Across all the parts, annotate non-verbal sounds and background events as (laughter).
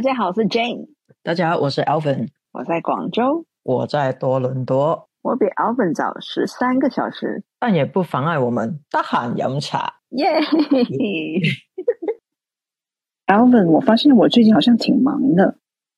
大家好，我是 Jane，大家好，我是 Alvin，我在广州，我在多伦多，我比 Alvin 早十三个小时，但也不妨碍我们大喊饮茶，耶！(laughs) Alvin，我发现我最近好像挺忙的，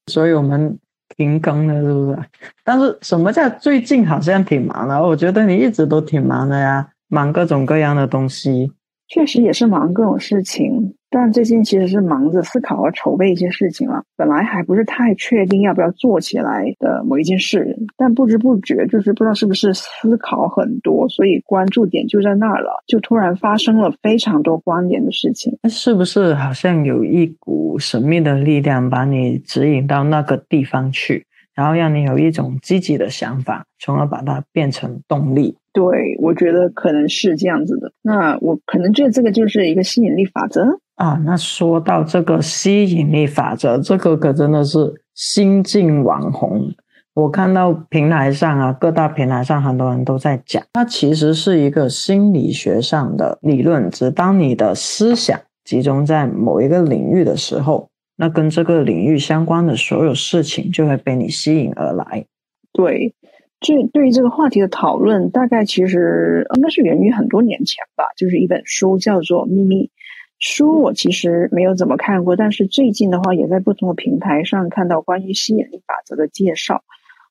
所以我们停更了，是不是？但是什么叫最近好像挺忙的？我觉得你一直都挺忙的呀，忙各种各样的东西，确实也是忙各种事情。但最近其实是忙着思考和筹备一些事情了，本来还不是太确定要不要做起来的某一件事，但不知不觉就是不知道是不是思考很多，所以关注点就在那儿了，就突然发生了非常多关联的事情。是不是好像有一股神秘的力量把你指引到那个地方去，然后让你有一种积极的想法，从而把它变成动力？对，我觉得可能是这样子的。那我可能觉得这个就是一个吸引力法则。啊，那说到这个吸引力法则，这个可真的是新晋网红。我看到平台上啊，各大平台上很多人都在讲，它其实是一个心理学上的理论。只当你的思想集中在某一个领域的时候，那跟这个领域相关的所有事情就会被你吸引而来。对，这对于这个话题的讨论，大概其实应该是源于很多年前吧，就是一本书叫做《秘密》。书我其实没有怎么看过，但是最近的话也在不同的平台上看到关于吸引力法则的介绍。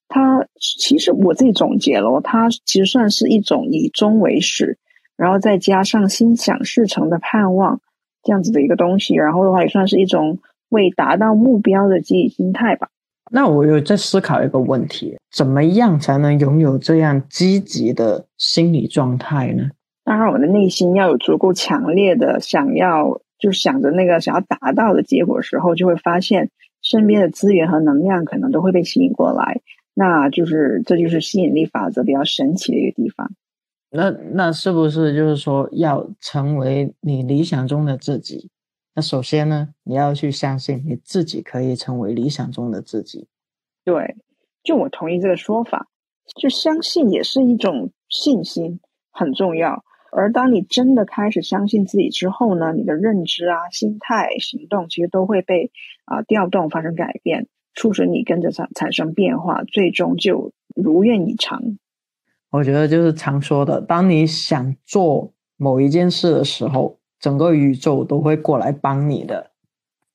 它其实我自己总结了，它其实算是一种以终为始，然后再加上心想事成的盼望这样子的一个东西。然后的话也算是一种为达到目标的积极心态吧。那我有在思考一个问题：怎么样才能拥有这样积极的心理状态呢？当然，我的内心要有足够强烈的想要，就想着那个想要达到的结果时候，就会发现身边的资源和能量可能都会被吸引过来。那就是这就是吸引力法则比较神奇的一个地方。那那是不是就是说要成为你理想中的自己？那首先呢，你要去相信你自己可以成为理想中的自己。对，就我同意这个说法，就相信也是一种信心，很重要。而当你真的开始相信自己之后呢，你的认知啊、心态、行动其实都会被啊调动发生改变，促使你跟着产产生变化，最终就如愿以偿。我觉得就是常说的，当你想做某一件事的时候，整个宇宙都会过来帮你的。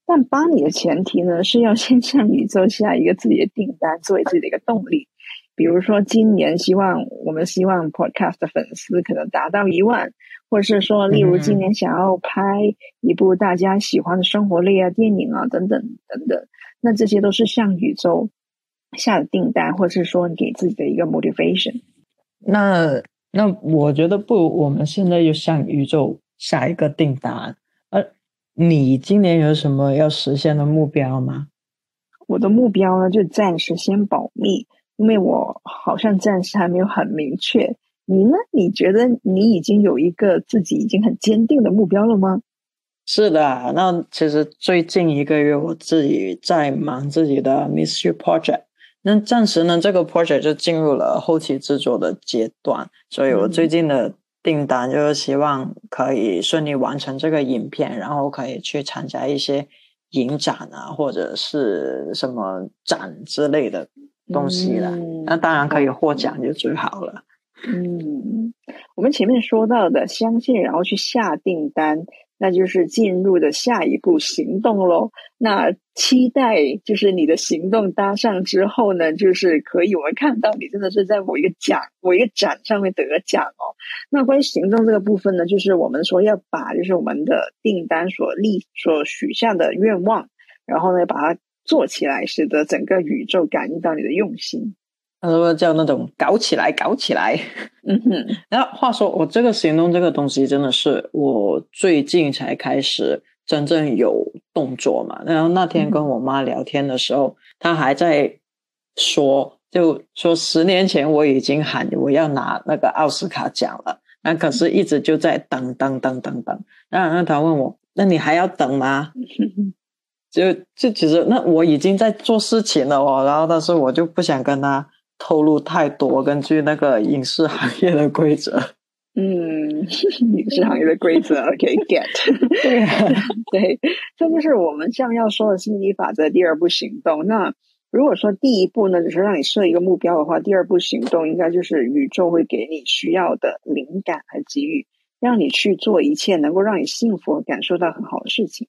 但帮你的前提呢，是要先向宇宙下一个自己的订单，作为自己的一个动力。比如说，今年希望我们希望 Podcast 的粉丝可能达到一万，或者是说，例如今年想要拍一部大家喜欢的生活类啊电影啊等等等等，那这些都是向宇宙下的订单，或者是说给自己的一个 motivation。那那我觉得不，我们现在就向宇宙下一个订单。而你今年有什么要实现的目标吗？我的目标呢，就暂时先保密。因为我好像暂时还没有很明确，你呢？你觉得你已经有一个自己已经很坚定的目标了吗？是的，那其实最近一个月我自己在忙自己的 mystery project，那暂时呢这个 project 就进入了后期制作的阶段，所以我最近的订单就是希望可以顺利完成这个影片，然后可以去参加一些影展啊，或者是什么展之类的。东西了，那当然可以获奖就最好了。嗯，我们前面说到的相信，然后去下订单，那就是进入的下一步行动喽。那期待就是你的行动搭上之后呢，就是可以我们看到你真的是在某一个奖、某一个展上面得奖哦。那关于行动这个部分呢，就是我们说要把就是我们的订单所立、所许下的愿望，然后呢把它。做起来，使得整个宇宙感应到你的用心。呃，叫那种搞起来，搞起来。嗯哼。然后话说，我这个行动这个东西，真的是我最近才开始真正有动作嘛。然后那天跟我妈聊天的时候，她还在说，就说十年前我已经喊我要拿那个奥斯卡奖了，那可是一直就在等等等等等。然后她问我，那你还要等吗？(laughs) 就就其实那我已经在做事情了哦，然后但是我就不想跟他透露太多，根据那个影视行业的规则。嗯，嗯，影视行业的规则，(laughs) OK get，对 (laughs) 对，这就是我们将要说的吸引力法则第二步行动。那如果说第一步呢，只是让你设一个目标的话，第二步行动应该就是宇宙会给你需要的灵感和机遇，让你去做一切能够让你幸福、感受到很好的事情。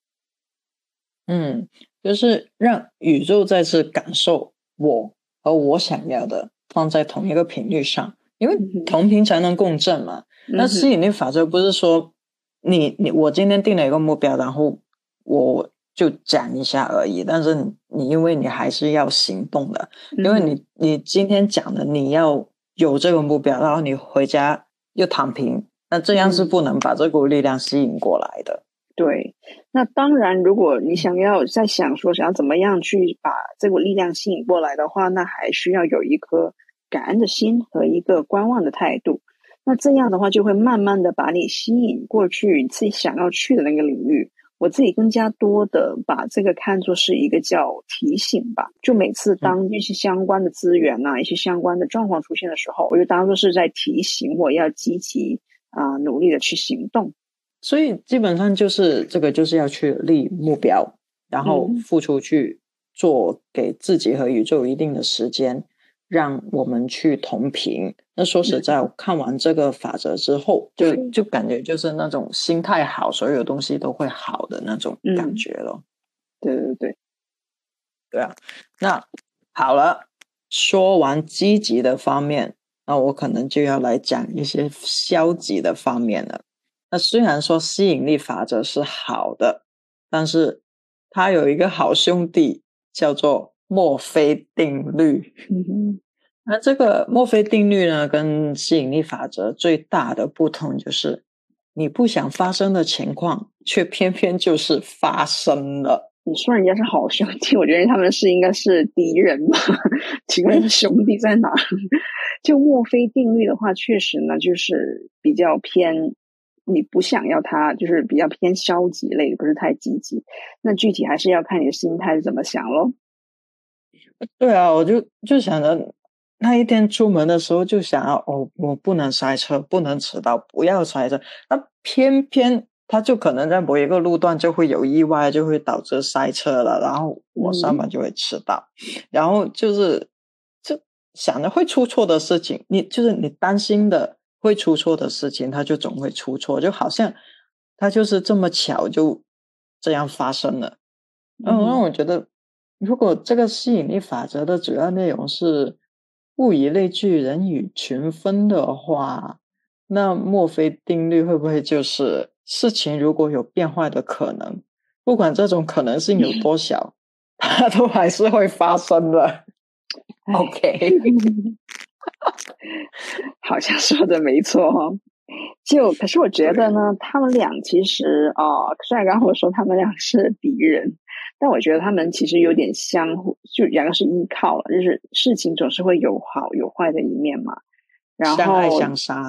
嗯，就是让宇宙再次感受我和我想要的放在同一个频率上，因为同频才能共振嘛。那吸引力法则不是说你你我今天定了一个目标，然后我就讲一下而已，但是你因为你还是要行动的，因为你你今天讲的你要有这个目标，然后你回家又躺平，那这样是不能把这股力量吸引过来的。对，那当然，如果你想要在想说想要怎么样去把这股力量吸引过来的话，那还需要有一颗感恩的心和一个观望的态度。那这样的话，就会慢慢的把你吸引过去自己想要去的那个领域。我自己更加多的把这个看作是一个叫提醒吧，就每次当一些相关的资源啊、一些相关的状况出现的时候，我就当做是在提醒我要积极啊努力的去行动。所以基本上就是这个，就是要去立目标，然后付出去做，给自己和宇宙一定的时间，让我们去同频。那说实在，看完这个法则之后，就就感觉就是那种心态好，所有东西都会好的那种感觉了。对对对，对啊。那好了，说完积极的方面，那我可能就要来讲一些消极的方面了。那虽然说吸引力法则是好的，但是它有一个好兄弟叫做墨菲定律。那这个墨菲定律呢，跟吸引力法则最大的不同就是，你不想发生的情况，却偏偏就是发生了。你说人家是好兄弟，我觉得他们是应该是敌人吧？请问兄弟在哪？(laughs) 就墨菲定律的话，确实呢，就是比较偏。你不想要他，就是比较偏消极类，不是太积极。那具体还是要看你的心态是怎么想咯。对啊，我就就想着那一天出门的时候，就想要哦，我不能塞车，不能迟到，不要塞车。那偏偏他就可能在某一个路段就会有意外，就会导致塞车了，然后我上班就会迟到。然后就是就想着会出错的事情，你就是你担心的。会出错的事情，它就总会出错，就好像它就是这么巧，就这样发生了。嗯，那我觉得，如果这个吸引力法则的主要内容是物以类聚，人以群分的话，那墨菲定律会不会就是事情如果有变坏的可能，不管这种可能性有多小，(laughs) 它都还是会发生的。OK。(laughs) (laughs) 好像说的没错哈，就可是我觉得呢，他们俩其实哦，虽然刚刚我说他们俩是敌人，但我觉得他们其实有点相互，就两个是依靠了，就是事情总是会有好有坏的一面嘛。然后相爱相杀。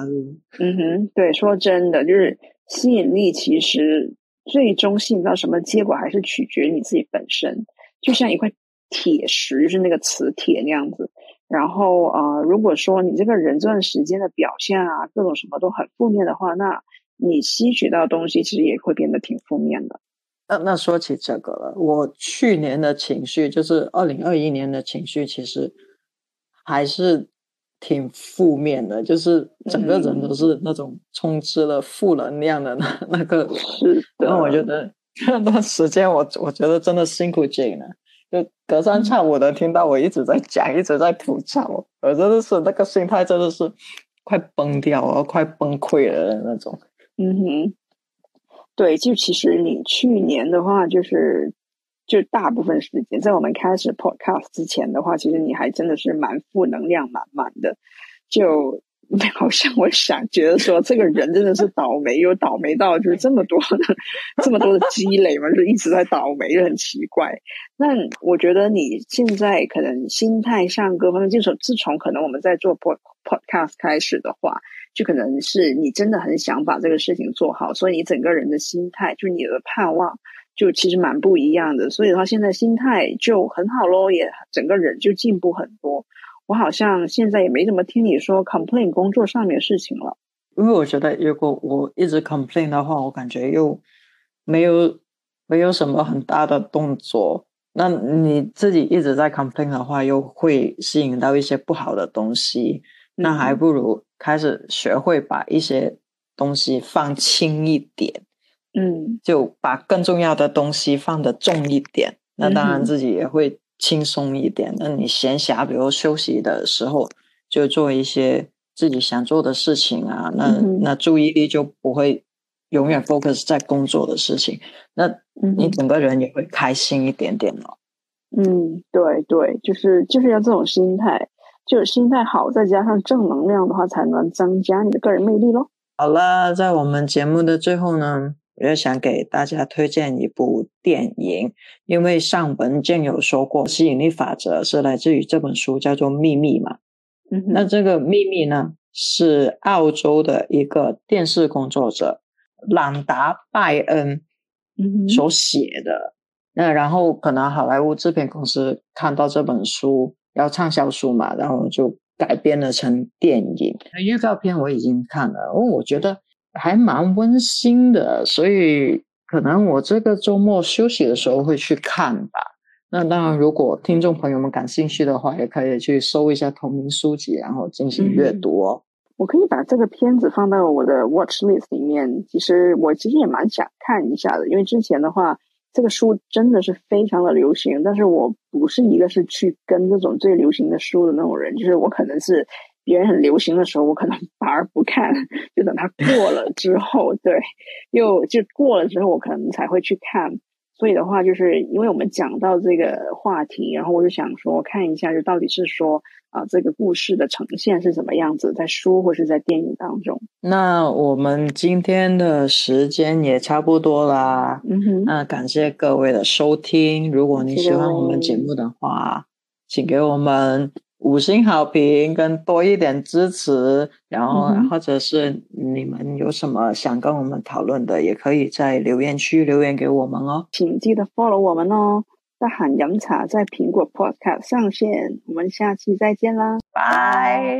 嗯哼，对，说真的，就是吸引力其实最终吸引到什么结果，还是取决于你自己本身，就像一块铁石，就是那个磁铁那样子。然后啊，如果说你这个人这段时间的表现啊，各种什么都很负面的话，那你吸取到东西其实也会变得挺负面的。那那说起这个了，我去年的情绪，就是二零二一年的情绪，其实还是挺负面的，就是整个人都是那种充斥了负能量的那那个。是，然后我觉得 (laughs) 那段时间，我我觉得真的辛苦 Jane 了。就隔三差五的听到我一直在讲，(laughs) 一直在吐槽，我真的是那个心态真的是快崩掉了，快崩溃了的那种。嗯哼，对，就其实你去年的话，就是就大部分时间在我们开始 podcast 之前的话，其实你还真的是蛮负能量满满的，就。好像我想觉得说，这个人真的是倒霉，又倒霉到就是这么多的这么多的积累嘛，就一直在倒霉，就很奇怪。那我觉得你现在可能心态上各方面，就从自从可能我们在做 pod podcast 开始的话，就可能是你真的很想把这个事情做好，所以你整个人的心态，就你的盼望，就其实蛮不一样的。所以的话，现在心态就很好咯，也整个人就进步很多。我好像现在也没怎么听你说 complain 工作上面的事情了。因为我觉得如果我一直 complain 的话，我感觉又没有没有什么很大的动作。那你自己一直在 complain 的话，又会吸引到一些不好的东西。那还不如开始学会把一些东西放轻一点，嗯，就把更重要的东西放得重一点。那当然自己也会轻松一点。那你闲暇，比如休息的时候，就做一些自己想做的事情啊。那那注意力就不会永远 focus 在工作的事情。那你整个人也会开心一点点了。嗯，对对，就是就是要这种心态。就是心态好，再加上正能量的话，才能增加你的个人魅力咯。好了，在我们节目的最后呢，我就想给大家推荐一部电影，因为上文件有说过，吸引力法则是来自于这本书，叫做《秘密》嘛。嗯，那这个《秘密》呢，是澳洲的一个电视工作者朗达拜恩所写的。那然后可能好莱坞制片公司看到这本书。要畅销书嘛，然后就改编了成电影。那预告片我已经看了，哦，我觉得还蛮温馨的，所以可能我这个周末休息的时候会去看吧。那当然，如果听众朋友们感兴趣的话，也可以去搜一下同名书籍，然后进行阅读哦。我可以把这个片子放到我的 watch list 里面。其实我其实也蛮想看一下的，因为之前的话。这个书真的是非常的流行，但是我不是一个是去跟这种最流行的书的那种人，就是我可能是别人很流行的时候，我可能反而不看，就等它过了 (laughs) 之后，对，又就过了之后，我可能才会去看。所以的话，就是因为我们讲到这个话题，然后我就想说，看一下，就到底是说啊，这个故事的呈现是什么样子，在书或是在电影当中。那我们今天的时间也差不多啦，嗯哼，那感谢各位的收听。如果你喜欢我们节目的话，请给我们。五星好评跟多一点支持，然后或者是你们有什么想跟我们讨论的，也可以在留言区留言给我们哦。请记得 follow 我们哦。大喊饮茶在苹果 Podcast 上线，我们下期再见啦，拜。